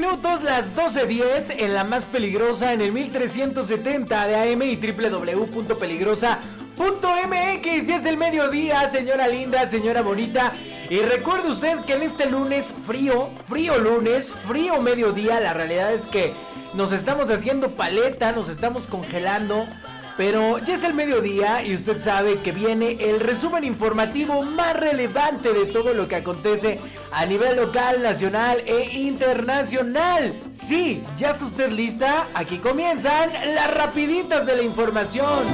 Minutos, las 12.10 en la más peligrosa en el 1370 de AM y www.peligrosa.mx. Ya es el mediodía, señora linda, señora bonita. Y recuerde usted que en este lunes frío, frío lunes, frío mediodía, la realidad es que nos estamos haciendo paleta, nos estamos congelando. Pero ya es el mediodía y usted sabe que viene el resumen informativo más relevante de todo lo que acontece a nivel local, nacional e internacional. Sí, ya está usted lista. Aquí comienzan las rapiditas de la información.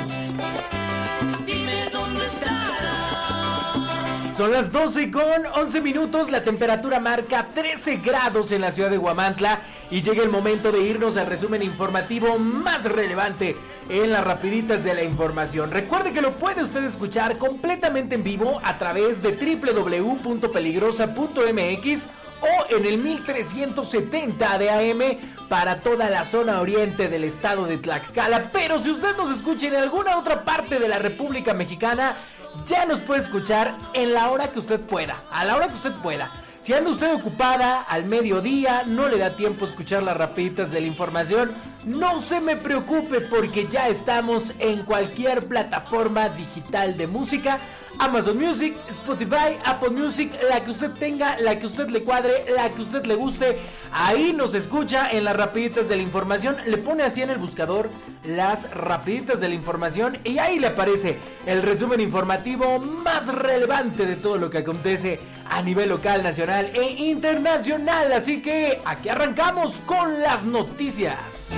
Son las 12 con 11 minutos, la temperatura marca 13 grados en la ciudad de Huamantla y llega el momento de irnos al resumen informativo más relevante en las rapiditas de la información. Recuerde que lo puede usted escuchar completamente en vivo a través de www.peligrosa.mx o en el 1370 de AM para toda la zona oriente del estado de Tlaxcala. Pero si usted nos escucha en alguna otra parte de la República Mexicana, ya nos puede escuchar en la hora que usted pueda, a la hora que usted pueda. Si anda usted ocupada al mediodía, no le da tiempo a escuchar las rapiditas de la información, no se me preocupe porque ya estamos en cualquier plataforma digital de música Amazon Music, Spotify, Apple Music, la que usted tenga, la que usted le cuadre, la que usted le guste. Ahí nos escucha en las rapiditas de la información. Le pone así en el buscador las rapiditas de la información y ahí le aparece el resumen informativo más relevante de todo lo que acontece a nivel local, nacional e internacional. Así que aquí arrancamos con las noticias.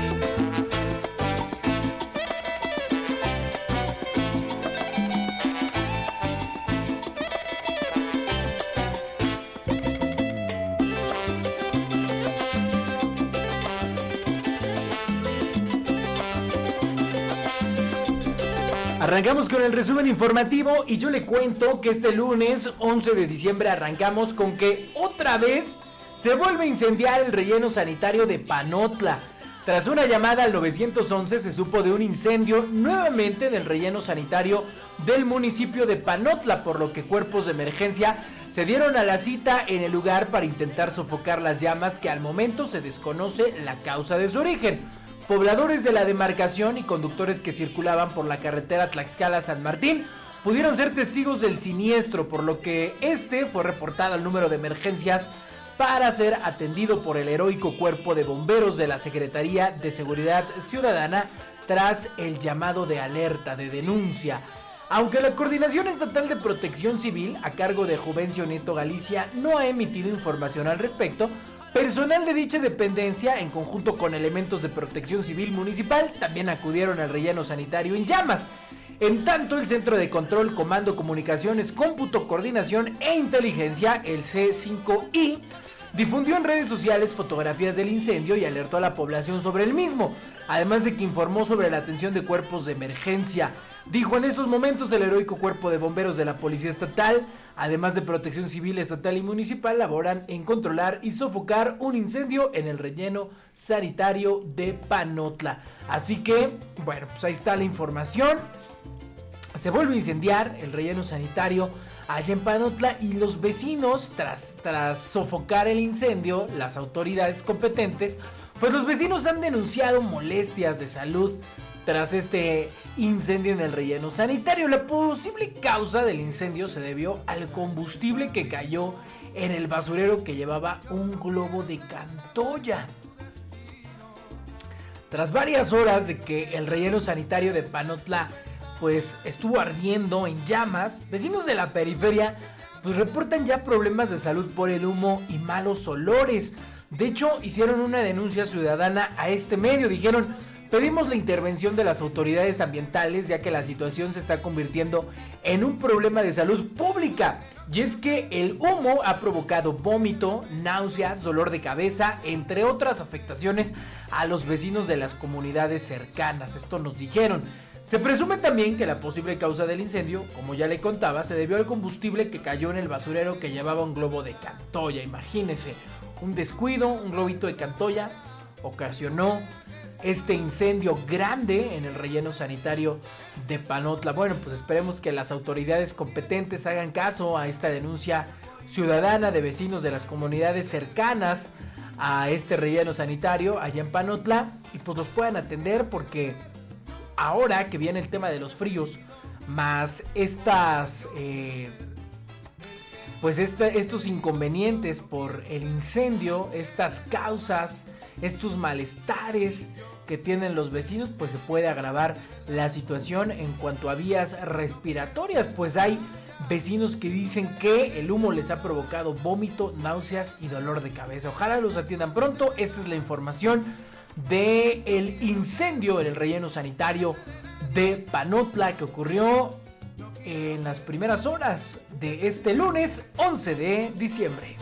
Arrancamos con el resumen informativo y yo le cuento que este lunes 11 de diciembre arrancamos con que otra vez se vuelve a incendiar el relleno sanitario de Panotla. Tras una llamada al 911 se supo de un incendio nuevamente en el relleno sanitario del municipio de Panotla, por lo que cuerpos de emergencia se dieron a la cita en el lugar para intentar sofocar las llamas que al momento se desconoce la causa de su origen. Pobladores de la demarcación y conductores que circulaban por la carretera Tlaxcala-San Martín pudieron ser testigos del siniestro, por lo que este fue reportado al número de emergencias para ser atendido por el heroico cuerpo de bomberos de la Secretaría de Seguridad Ciudadana tras el llamado de alerta de denuncia. Aunque la Coordinación Estatal de Protección Civil, a cargo de Juvencio Nieto Galicia, no ha emitido información al respecto, Personal de dicha dependencia, en conjunto con elementos de protección civil municipal, también acudieron al relleno sanitario en llamas. En tanto, el Centro de Control, Comando, Comunicaciones, Cómputo, Coordinación e Inteligencia, el C5I, difundió en redes sociales fotografías del incendio y alertó a la población sobre el mismo, además de que informó sobre la atención de cuerpos de emergencia. Dijo en estos momentos el heroico cuerpo de bomberos de la Policía Estatal además de protección civil estatal y municipal, laboran en controlar y sofocar un incendio en el relleno sanitario de Panotla. Así que, bueno, pues ahí está la información. Se vuelve a incendiar el relleno sanitario allá en Panotla y los vecinos, tras, tras sofocar el incendio, las autoridades competentes, pues los vecinos han denunciado molestias de salud tras este incendio en el relleno sanitario. La posible causa del incendio se debió al combustible que cayó en el basurero que llevaba un globo de cantoya. Tras varias horas de que el relleno sanitario de Panotla pues estuvo ardiendo en llamas, vecinos de la periferia pues reportan ya problemas de salud por el humo y malos olores. De hecho, hicieron una denuncia ciudadana a este medio. Dijeron, pedimos la intervención de las autoridades ambientales ya que la situación se está convirtiendo en un problema de salud pública. Y es que el humo ha provocado vómito, náuseas, dolor de cabeza, entre otras afectaciones a los vecinos de las comunidades cercanas. Esto nos dijeron. Se presume también que la posible causa del incendio, como ya le contaba, se debió al combustible que cayó en el basurero que llevaba un globo de Cantoya. Imagínese, un descuido, un globito de Cantoya ocasionó este incendio grande en el relleno sanitario de Panotla. Bueno, pues esperemos que las autoridades competentes hagan caso a esta denuncia ciudadana de vecinos de las comunidades cercanas a este relleno sanitario allá en Panotla y pues los puedan atender porque ahora que viene el tema de los fríos, más estas, eh, pues estos inconvenientes por el incendio, estas causas, estos malestares que tienen los vecinos, pues se puede agravar la situación en cuanto a vías respiratorias, pues hay vecinos que dicen que el humo les ha provocado vómito, náuseas y dolor de cabeza. Ojalá los atiendan pronto. Esta es la información de el incendio en el relleno sanitario de Panotla que ocurrió en las primeras horas de este lunes 11 de diciembre.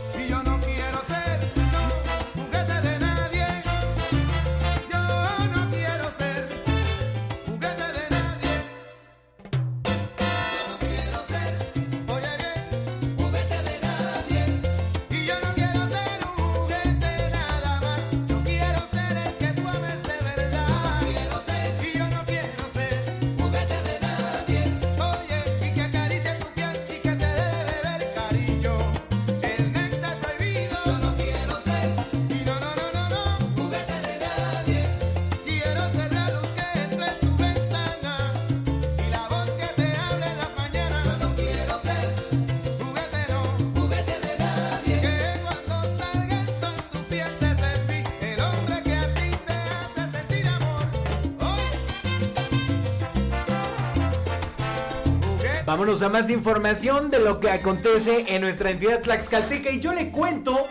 Vámonos a más información de lo que acontece en nuestra entidad Tlaxcalteca y yo le cuento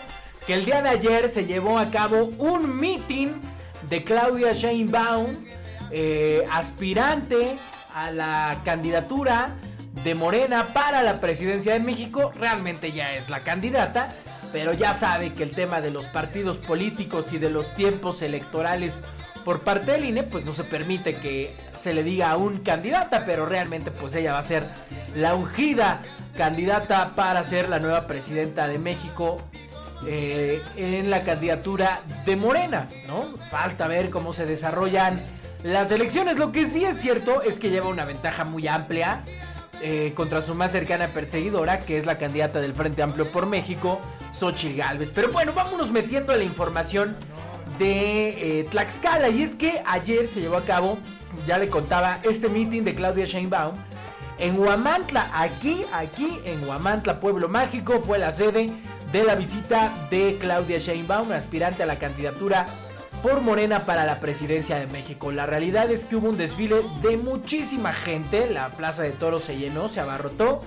que el día de ayer se llevó a cabo un meeting de Claudia Sheinbaum, eh, aspirante a la candidatura de Morena para la presidencia de México. Realmente ya es la candidata, pero ya sabe que el tema de los partidos políticos y de los tiempos electorales por parte del INE, pues no se permite que se le diga a un candidata, pero realmente pues ella va a ser la ungida candidata para ser la nueva presidenta de México eh, en la candidatura de Morena, ¿no? Falta ver cómo se desarrollan las elecciones. Lo que sí es cierto es que lleva una ventaja muy amplia eh, contra su más cercana perseguidora, que es la candidata del Frente Amplio por México, Xochitl Galvez. Pero bueno, vámonos metiendo a la información de eh, Tlaxcala. Y es que ayer se llevó a cabo, ya le contaba, este meeting de Claudia Sheinbaum en Huamantla. Aquí, aquí en Huamantla, Pueblo Mágico, fue la sede de la visita de Claudia Sheinbaum, aspirante a la candidatura por Morena para la presidencia de México. La realidad es que hubo un desfile de muchísima gente, la Plaza de Toros se llenó, se abarrotó.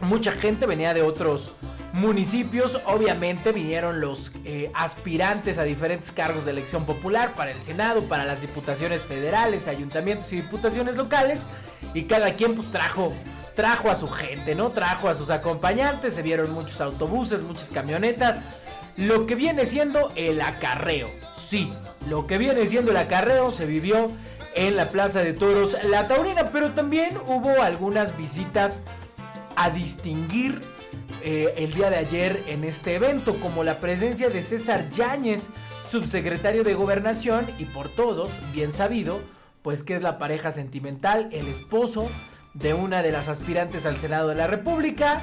Mucha gente venía de otros municipios. Obviamente vinieron los eh, aspirantes a diferentes cargos de elección popular para el Senado, para las diputaciones federales, ayuntamientos y diputaciones locales. Y cada quien pues trajo, trajo a su gente, ¿no? Trajo a sus acompañantes. Se vieron muchos autobuses, muchas camionetas. Lo que viene siendo el acarreo. Sí, lo que viene siendo el acarreo se vivió en la Plaza de Toros La Taurina, pero también hubo algunas visitas a distinguir eh, el día de ayer en este evento, como la presencia de César Yáñez, subsecretario de Gobernación y por todos bien sabido, pues que es la pareja sentimental, el esposo de una de las aspirantes al Senado de la República,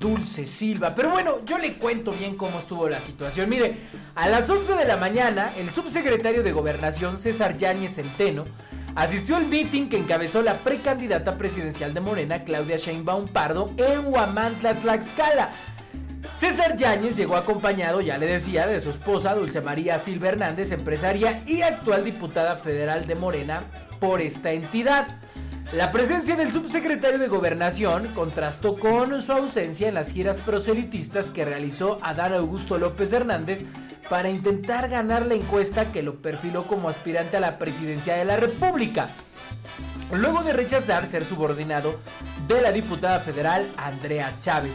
Dulce Silva. Pero bueno, yo le cuento bien cómo estuvo la situación. Mire, a las 11 de la mañana, el subsecretario de Gobernación, César Yáñez Centeno, asistió al meeting que encabezó la precandidata presidencial de Morena, Claudia Sheinbaum Pardo, en Huamantla, Tlaxcala. César Yáñez llegó acompañado, ya le decía, de su esposa Dulce María Silva Hernández, empresaria y actual diputada federal de Morena por esta entidad. La presencia del subsecretario de Gobernación contrastó con su ausencia en las giras proselitistas que realizó Adán Augusto López Hernández para intentar ganar la encuesta que lo perfiló como aspirante a la presidencia de la República, luego de rechazar ser subordinado de la diputada federal Andrea Chávez.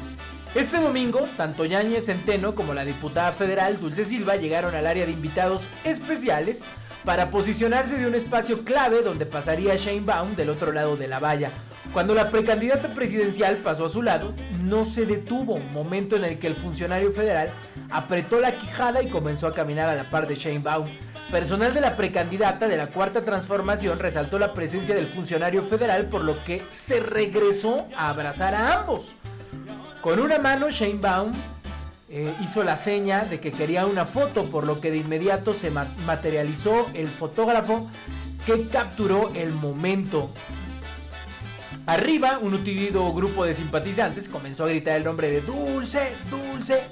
Este domingo, tanto Yáñez Centeno como la diputada federal Dulce Silva llegaron al área de invitados especiales para posicionarse de un espacio clave donde pasaría Shane Baum del otro lado de la valla. Cuando la precandidata presidencial pasó a su lado, no se detuvo, momento en el que el funcionario federal apretó la quijada y comenzó a caminar a la par de Shane Baum. Personal de la precandidata de la Cuarta Transformación resaltó la presencia del funcionario federal por lo que se regresó a abrazar a ambos. Con una mano, Shane Baum eh, hizo la seña de que quería una foto, por lo que de inmediato se materializó el fotógrafo que capturó el momento. Arriba, un utilido grupo de simpatizantes comenzó a gritar el nombre de Dulce, Dulce,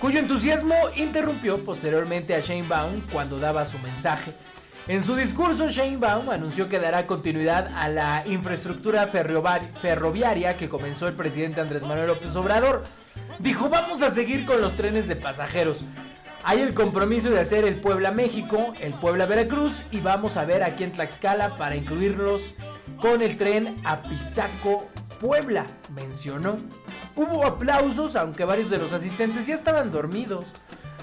cuyo entusiasmo interrumpió posteriormente a Shane Baum cuando daba su mensaje. En su discurso, Shane Baum anunció que dará continuidad a la infraestructura ferroviaria que comenzó el presidente Andrés Manuel López Obrador. Dijo, vamos a seguir con los trenes de pasajeros. Hay el compromiso de hacer el Puebla México, el Puebla Veracruz y vamos a ver aquí en Tlaxcala para incluirlos con el tren a Pisaco Puebla, mencionó. Hubo aplausos, aunque varios de los asistentes ya estaban dormidos.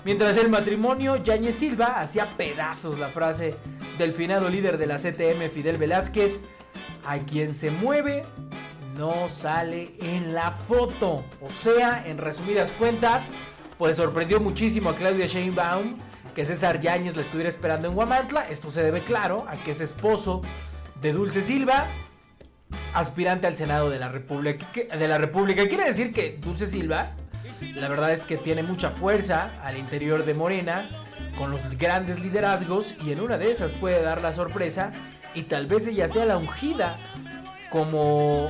Mientras el matrimonio, Yañez Silva hacía pedazos la frase del finado líder de la CTM, Fidel Velázquez, a quien se mueve no sale en la foto. O sea, en resumidas cuentas, pues sorprendió muchísimo a Claudia Sheinbaum que César Yáñez la estuviera esperando en Guamantla. Esto se debe, claro, a que es esposo de Dulce Silva, aspirante al Senado de la República. De la República. Quiere decir que Dulce Silva la verdad es que tiene mucha fuerza al interior de Morena, con los grandes liderazgos, y en una de esas puede dar la sorpresa, y tal vez ella sea la ungida como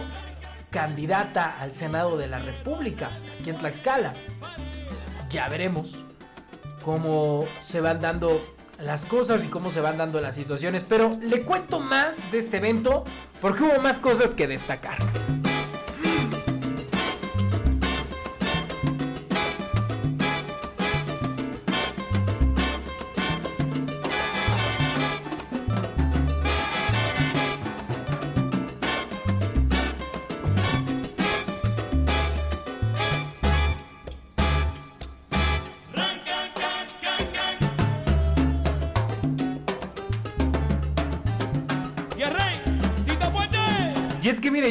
candidata al Senado de la República, aquí en Tlaxcala. Ya veremos cómo se van dando las cosas y cómo se van dando las situaciones, pero le cuento más de este evento porque hubo más cosas que destacar.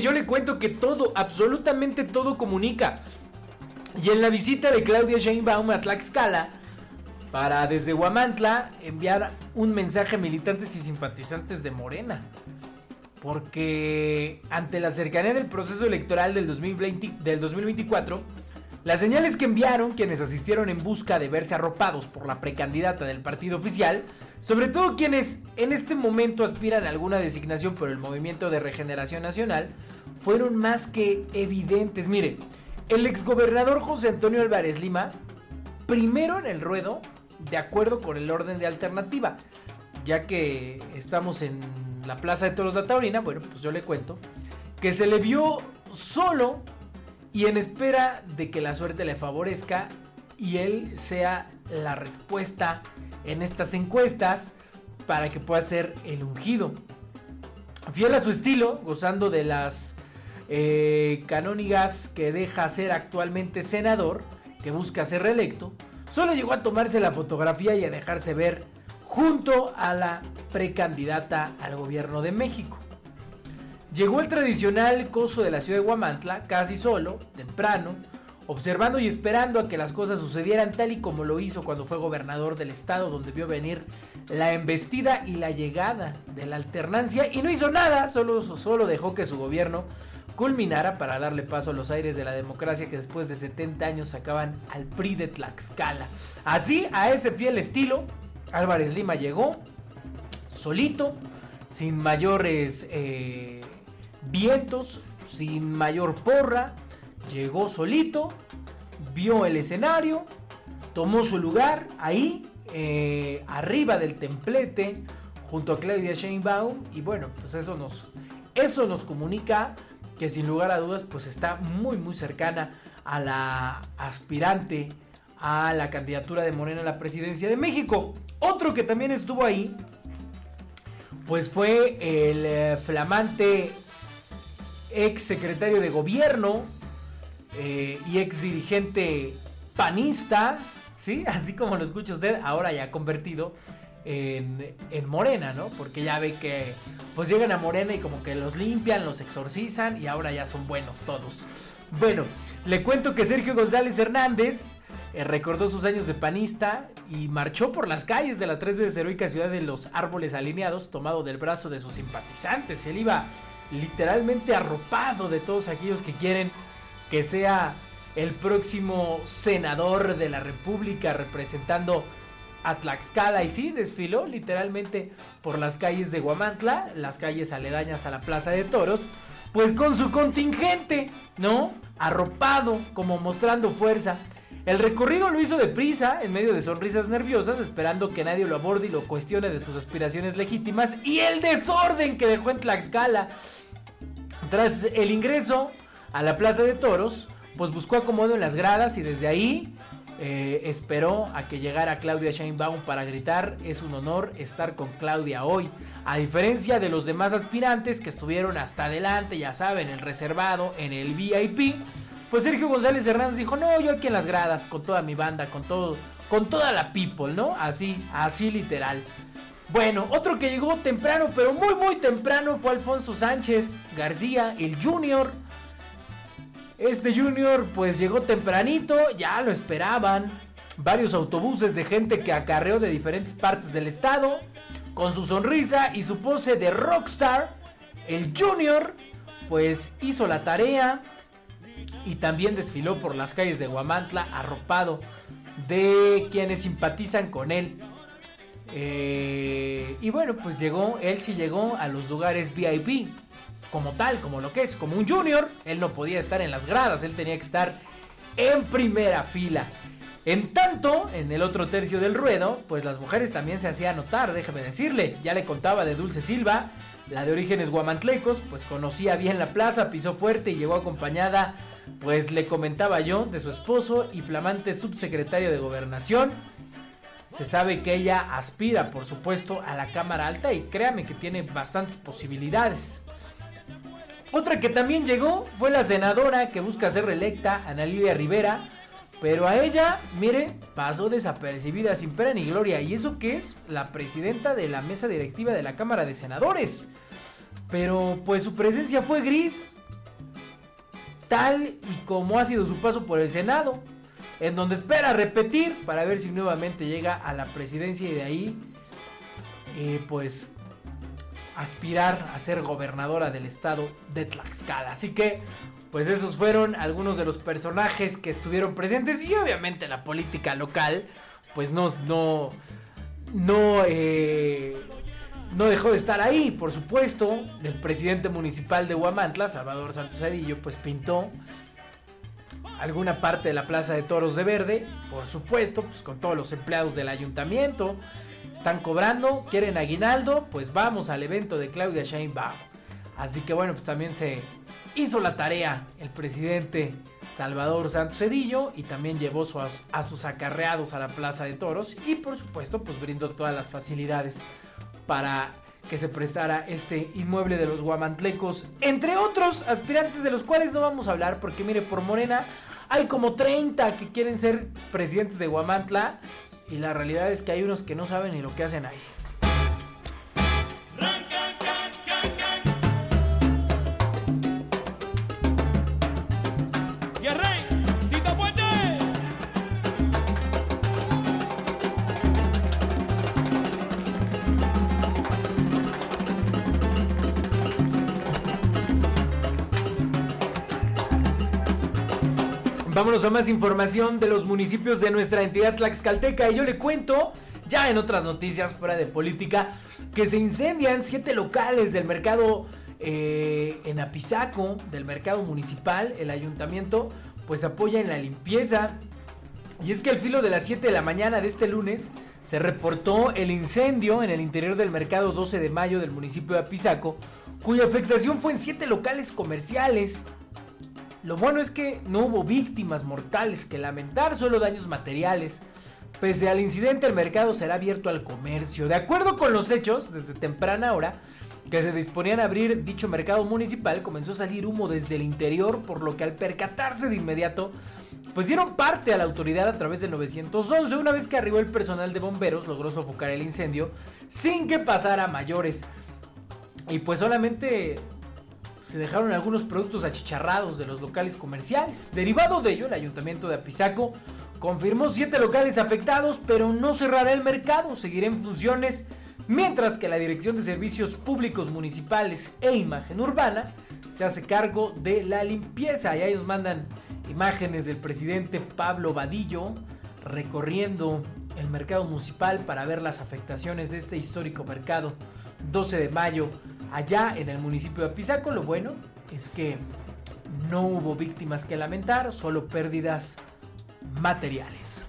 Yo le cuento que todo, absolutamente todo comunica. Y en la visita de Claudia Sheinbaum a Tlaxcala, para desde Huamantla enviar un mensaje a militantes y simpatizantes de Morena. Porque ante la cercanía del proceso electoral del, 2020, del 2024, las señales que enviaron quienes asistieron en busca de verse arropados por la precandidata del partido oficial, sobre todo quienes en este momento aspiran a alguna designación por el Movimiento de Regeneración Nacional, fueron más que evidentes. Mire, el exgobernador José Antonio Álvarez Lima, primero en el ruedo, de acuerdo con el orden de alternativa, ya que estamos en la Plaza de Toros de Taurina, bueno, pues yo le cuento, que se le vio solo y en espera de que la suerte le favorezca y él sea la respuesta en estas encuestas para que pueda ser el ungido. Fiel a su estilo, gozando de las eh, canónigas que deja ser actualmente senador, que busca ser reelecto, solo llegó a tomarse la fotografía y a dejarse ver junto a la precandidata al gobierno de México. Llegó el tradicional coso de la ciudad de Guamantla, casi solo, temprano, observando y esperando a que las cosas sucedieran tal y como lo hizo cuando fue gobernador del estado donde vio venir la embestida y la llegada de la alternancia y no hizo nada, solo, solo dejó que su gobierno culminara para darle paso a los aires de la democracia que después de 70 años sacaban al PRI de Tlaxcala. Así, a ese fiel estilo, Álvarez Lima llegó solito, sin mayores... Eh, vientos, sin mayor porra, llegó solito, vio el escenario, tomó su lugar ahí, eh, arriba del templete, junto a Claudia Sheinbaum, y bueno, pues eso nos Eso nos comunica que sin lugar a dudas pues está muy muy cercana a la aspirante a la candidatura de Morena a la presidencia de México. Otro que también estuvo ahí pues fue el eh, flamante ex secretario de gobierno eh, y ex dirigente panista, ¿sí? Así como lo escucha usted, ahora ya convertido en, en, Morena, ¿no? Porque ya ve que pues llegan a Morena y como que los limpian, los exorcizan y ahora ya son buenos todos. Bueno, le cuento que Sergio González Hernández eh, recordó sus años de panista y marchó por las calles de la tres veces heroica ciudad de los árboles alineados, tomado del brazo de sus simpatizantes. Él iba literalmente arropado de todos aquellos que quieren que sea el próximo senador de la República representando a Tlaxcala y sí, desfiló literalmente por las calles de Guamantla, las calles aledañas a la Plaza de Toros, pues con su contingente, ¿no? Arropado, como mostrando fuerza. El recorrido lo hizo deprisa, en medio de sonrisas nerviosas, esperando que nadie lo aborde y lo cuestione de sus aspiraciones legítimas y el desorden que dejó en Tlaxcala. Tras el ingreso a la Plaza de Toros, pues buscó acomodo en las gradas y desde ahí eh, esperó a que llegara Claudia Sheinbaum para gritar, es un honor estar con Claudia hoy. A diferencia de los demás aspirantes que estuvieron hasta adelante, ya saben, el reservado, en el VIP, pues Sergio González Hernández dijo, no, yo aquí en las gradas, con toda mi banda, con todo, con toda la people, ¿no? Así, así literal. Bueno, otro que llegó temprano, pero muy muy temprano, fue Alfonso Sánchez García, el Junior. Este Junior pues llegó tempranito, ya lo esperaban. Varios autobuses de gente que acarreó de diferentes partes del estado. Con su sonrisa y su pose de rockstar, el Junior pues hizo la tarea y también desfiló por las calles de Guamantla arropado de quienes simpatizan con él. Eh, y bueno, pues llegó, él sí llegó a los lugares VIP como tal, como lo que es, como un junior. Él no podía estar en las gradas, él tenía que estar en primera fila. En tanto, en el otro tercio del ruedo, pues las mujeres también se hacían notar, déjame decirle. Ya le contaba de Dulce Silva, la de orígenes guamantlecos, pues conocía bien la plaza, pisó fuerte y llegó acompañada, pues le comentaba yo, de su esposo y flamante subsecretario de gobernación. Se sabe que ella aspira, por supuesto, a la Cámara Alta y créame que tiene bastantes posibilidades. Otra que también llegó fue la senadora que busca ser reelecta, Ana Lidia Rivera. Pero a ella, mire, pasó desapercibida sin pena ni gloria. Y eso que es la presidenta de la mesa directiva de la Cámara de Senadores. Pero pues su presencia fue gris. Tal y como ha sido su paso por el Senado. En donde espera repetir para ver si nuevamente llega a la presidencia y de ahí, eh, pues aspirar a ser gobernadora del estado de Tlaxcala. Así que, pues esos fueron algunos de los personajes que estuvieron presentes y obviamente la política local, pues no, no, no, eh, no dejó de estar ahí, por supuesto. El presidente municipal de Huamantla, Salvador Santos Adillo, pues pintó alguna parte de la Plaza de Toros de Verde, por supuesto, pues con todos los empleados del ayuntamiento están cobrando, quieren aguinaldo, pues vamos al evento de Claudia Sheinbaum. Así que bueno, pues también se hizo la tarea el presidente Salvador Santos Cedillo y también llevó a sus acarreados a la Plaza de Toros y por supuesto pues brindó todas las facilidades para que se prestara este inmueble de los guamantlecos, entre otros aspirantes de los cuales no vamos a hablar porque mire, por Morena hay como 30 que quieren ser presidentes de Guamantla y la realidad es que hay unos que no saben ni lo que hacen ahí. Vámonos a más información de los municipios de nuestra entidad Tlaxcalteca y yo le cuento, ya en otras noticias fuera de política, que se incendian siete locales del mercado eh, en Apizaco, del mercado municipal, el ayuntamiento pues apoya en la limpieza. Y es que al filo de las 7 de la mañana de este lunes se reportó el incendio en el interior del mercado 12 de mayo del municipio de Apizaco, cuya afectación fue en siete locales comerciales. Lo bueno es que no hubo víctimas mortales que lamentar, solo daños materiales. Pese al incidente, el mercado será abierto al comercio. De acuerdo con los hechos, desde temprana hora, que se disponían a abrir dicho mercado municipal, comenzó a salir humo desde el interior, por lo que al percatarse de inmediato, pues dieron parte a la autoridad a través del 911. Una vez que arribó el personal de bomberos, logró sofocar el incendio sin que pasara mayores. Y pues solamente se dejaron algunos productos achicharrados de los locales comerciales. Derivado de ello, el ayuntamiento de Apizaco confirmó siete locales afectados, pero no cerrará el mercado, seguirá en funciones, mientras que la Dirección de Servicios Públicos Municipales e Imagen Urbana se hace cargo de la limpieza. Y ahí nos mandan imágenes del presidente Pablo Vadillo recorriendo el mercado municipal para ver las afectaciones de este histórico mercado 12 de mayo allá en el municipio de Apizaco. Lo bueno es que no hubo víctimas que lamentar, solo pérdidas materiales.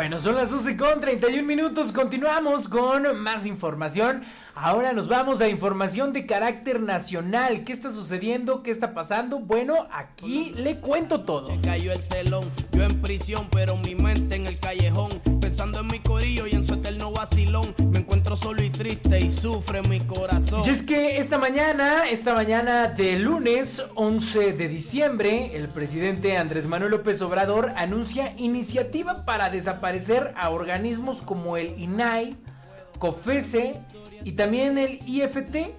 Bueno, son las 12 con 31 minutos. Continuamos con más información. Ahora nos vamos a información de carácter nacional. ¿Qué está sucediendo? ¿Qué está pasando? Bueno, aquí le cuento todo. cayó el telón, yo en prisión, pero mi mente en el callejón. Pensando en mi corillo y en su eterno vacilón. Me encuentro solo y triste y sufre mi corazón. Y es que esta mañana, esta mañana de lunes 11 de diciembre, el presidente Andrés Manuel López Obrador anuncia iniciativa para desaparecer a organismos como el INAI, COFESE y también el IFT,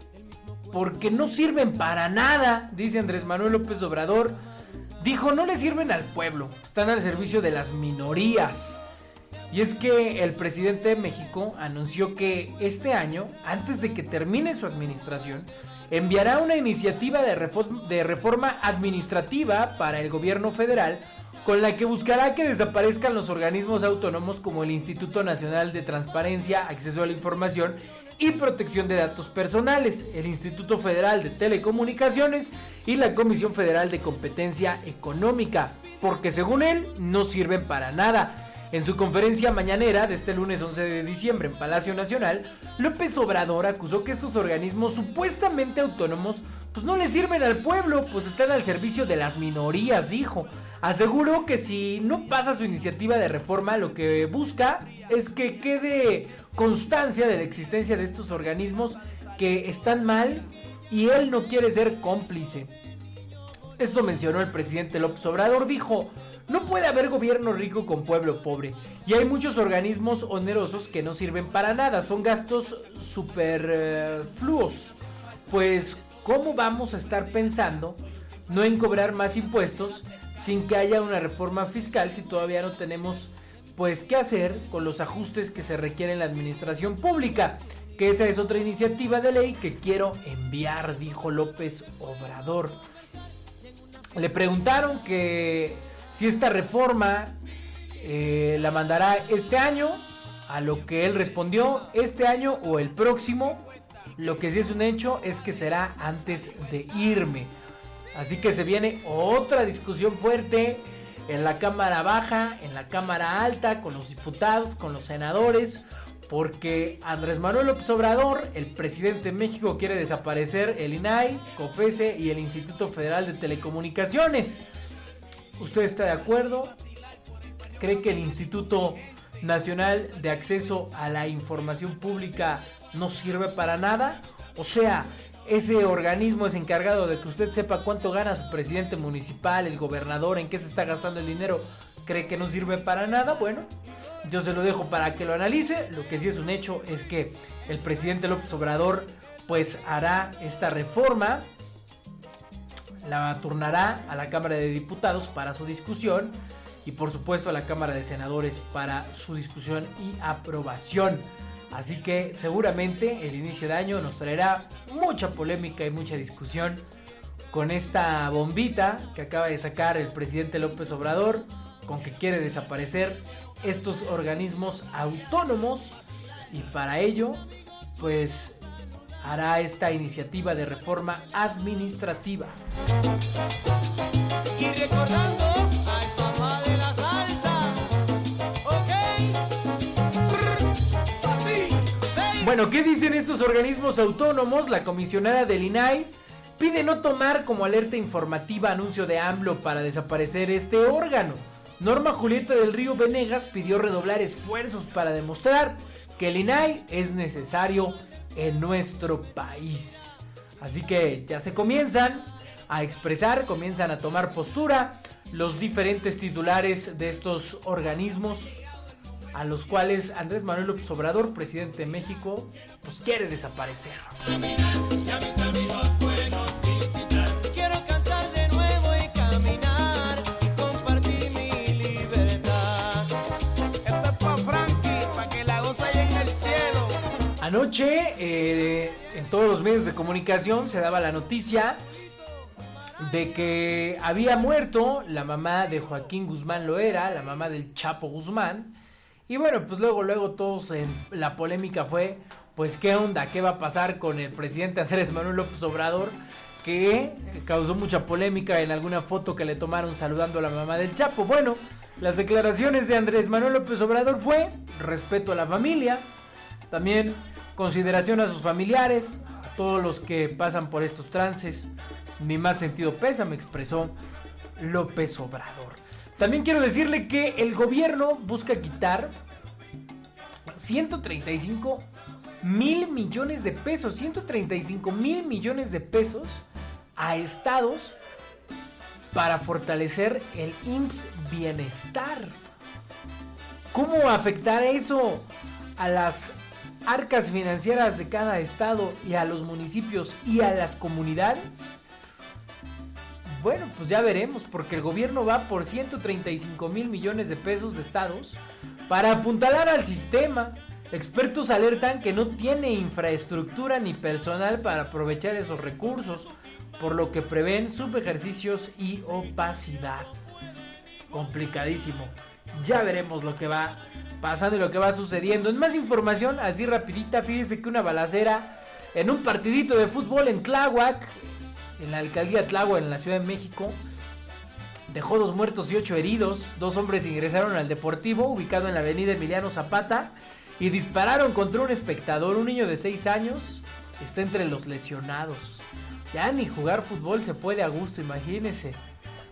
porque no sirven para nada, dice Andrés Manuel López Obrador. Dijo, no le sirven al pueblo, están al servicio de las minorías. Y es que el presidente de México anunció que este año, antes de que termine su administración, enviará una iniciativa de, reforma administrativa para el gobierno federal con la que buscará que desaparezcan los organismos autónomos como el Instituto Nacional de Transparencia, Acceso a la Información y Protección de Datos Personales, el Instituto Federal de Telecomunicaciones y la Comisión Federal de Competencia Económica, porque según él no sirven para nada. En su conferencia mañanera de este lunes 11 de diciembre en Palacio Nacional, López Obrador acusó que estos organismos supuestamente autónomos pues no le sirven al pueblo, pues están al servicio de las minorías, dijo. Aseguró que si no pasa su iniciativa de reforma, lo que busca es que quede constancia de la existencia de estos organismos que están mal y él no quiere ser cómplice. Esto mencionó el presidente López Obrador, dijo, no puede haber gobierno rico con pueblo pobre. Y hay muchos organismos onerosos que no sirven para nada. Son gastos superfluos. pues, ¿cómo vamos a estar pensando no en cobrar más impuestos sin que haya una reforma fiscal si todavía no tenemos pues qué hacer con los ajustes que se requieren en la administración pública? Que esa es otra iniciativa de ley que quiero enviar, dijo López Obrador. Le preguntaron que si esta reforma eh, la mandará este año, a lo que él respondió, este año o el próximo, lo que sí es un hecho es que será antes de irme. Así que se viene otra discusión fuerte en la Cámara Baja, en la Cámara Alta, con los diputados, con los senadores, porque Andrés Manuel López Obrador, el presidente de México, quiere desaparecer el INAI, COFESE y el Instituto Federal de Telecomunicaciones. ¿Usted está de acuerdo? cree que el Instituto Nacional de Acceso a la Información Pública no sirve para nada. O sea, ese organismo es encargado de que usted sepa cuánto gana su presidente municipal, el gobernador, en qué se está gastando el dinero, cree que no sirve para nada. Bueno, yo se lo dejo para que lo analice. Lo que sí es un hecho es que el presidente López Obrador pues hará esta reforma, la turnará a la Cámara de Diputados para su discusión y por supuesto a la Cámara de Senadores para su discusión y aprobación. Así que seguramente el inicio de año nos traerá mucha polémica y mucha discusión con esta bombita que acaba de sacar el presidente López Obrador, con que quiere desaparecer estos organismos autónomos y para ello pues hará esta iniciativa de reforma administrativa. Y recordando Bueno, ¿qué dicen estos organismos autónomos? La comisionada del INAI pide no tomar como alerta informativa anuncio de AMLO para desaparecer este órgano. Norma Julieta del Río Venegas pidió redoblar esfuerzos para demostrar que el INAI es necesario en nuestro país. Así que ya se comienzan a expresar, comienzan a tomar postura los diferentes titulares de estos organismos a los cuales Andrés Manuel López Obrador, presidente de México, pues quiere desaparecer. Anoche eh, en todos los medios de comunicación se daba la noticia de que había muerto la mamá de Joaquín Guzmán Loera, la mamá del Chapo Guzmán, y bueno, pues luego, luego todos en la polémica fue, pues qué onda, qué va a pasar con el presidente Andrés Manuel López Obrador, que causó mucha polémica en alguna foto que le tomaron saludando a la mamá del Chapo. Bueno, las declaraciones de Andrés Manuel López Obrador fue respeto a la familia, también consideración a sus familiares, a todos los que pasan por estos trances. Mi más sentido me expresó López Obrador. También quiero decirle que el gobierno busca quitar 135 mil millones de pesos, 135 mil millones de pesos a estados para fortalecer el IMSS Bienestar. ¿Cómo afectará eso a las arcas financieras de cada estado y a los municipios y a las comunidades? Bueno, pues ya veremos, porque el gobierno va por 135 mil millones de pesos de estados para apuntalar al sistema. Expertos alertan que no tiene infraestructura ni personal para aprovechar esos recursos, por lo que prevén subejercicios y opacidad. Complicadísimo. Ya veremos lo que va pasando y lo que va sucediendo. En más información, así rapidita, fíjense que una balacera en un partidito de fútbol en Tláhuac, en la alcaldía Tláhuac, en la Ciudad de México. Dejó dos muertos y ocho heridos. Dos hombres ingresaron al Deportivo, ubicado en la avenida Emiliano Zapata, y dispararon contra un espectador. Un niño de seis años está entre los lesionados. Ya ni jugar fútbol se puede a gusto, imagínense.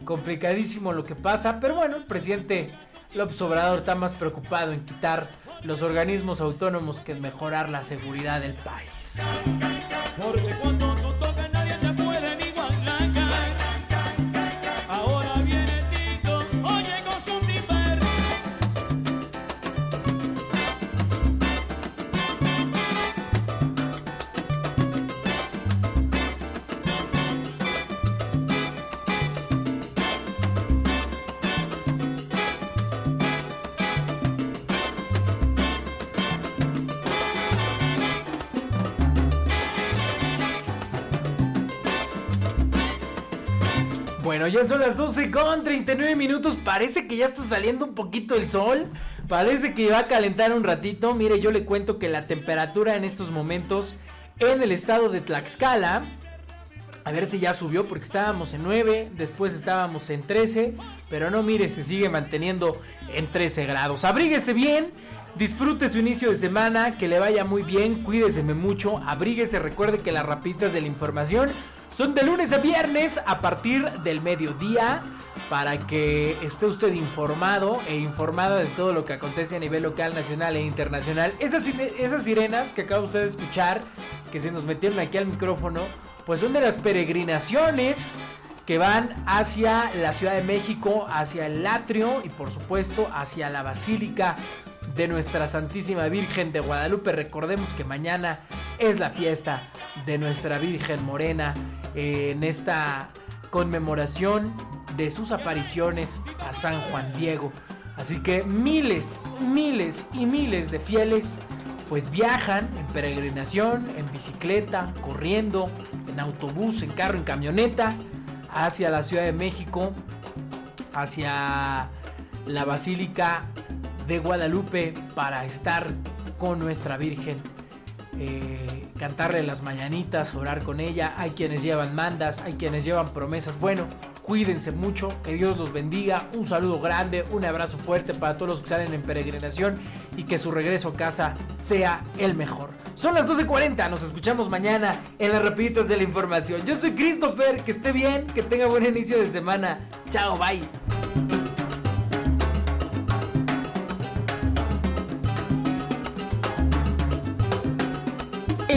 Complicadísimo lo que pasa, pero bueno, el presidente López Obrador está más preocupado en quitar los organismos autónomos que en mejorar la seguridad del país. Ya son las 12 con 39 minutos. Parece que ya está saliendo un poquito el sol. Parece que va a calentar un ratito. Mire, yo le cuento que la temperatura en estos momentos en el estado de Tlaxcala. A ver si ya subió porque estábamos en 9, después estábamos en 13, pero no mire, se sigue manteniendo en 13 grados. Abríguese bien, disfrute su inicio de semana, que le vaya muy bien, cuídese mucho, abríguese, recuerde que las rapitas de la información Son de lunes a viernes a partir del mediodía para que esté usted informado e informada de todo lo que acontece a nivel local, nacional e internacional. Esas, esas sirenas que acaba usted de escuchar, que se nos metieron aquí al micrófono, pues son de las peregrinaciones que van hacia la Ciudad de México, hacia el atrio y por supuesto hacia la Basílica de nuestra Santísima Virgen de Guadalupe. Recordemos que mañana es la fiesta de nuestra Virgen Morena eh, en esta conmemoración de sus apariciones a San Juan Diego. Así que miles, miles y miles de fieles pues viajan en peregrinación, en bicicleta, corriendo, en autobús, en carro, en camioneta, hacia la Ciudad de México, hacia la Basílica de Guadalupe para estar con nuestra Virgen. Eh, cantarle las mañanitas, orar con ella. Hay quienes llevan mandas, hay quienes llevan promesas. Bueno, cuídense mucho, que Dios los bendiga. Un saludo grande, un abrazo fuerte para todos los que salen en peregrinación y que su regreso a casa sea el mejor. Son las 12.40, nos escuchamos mañana en las rapiditas de la información. Yo soy Christopher, que esté bien, que tenga buen inicio de semana. Chao, bye.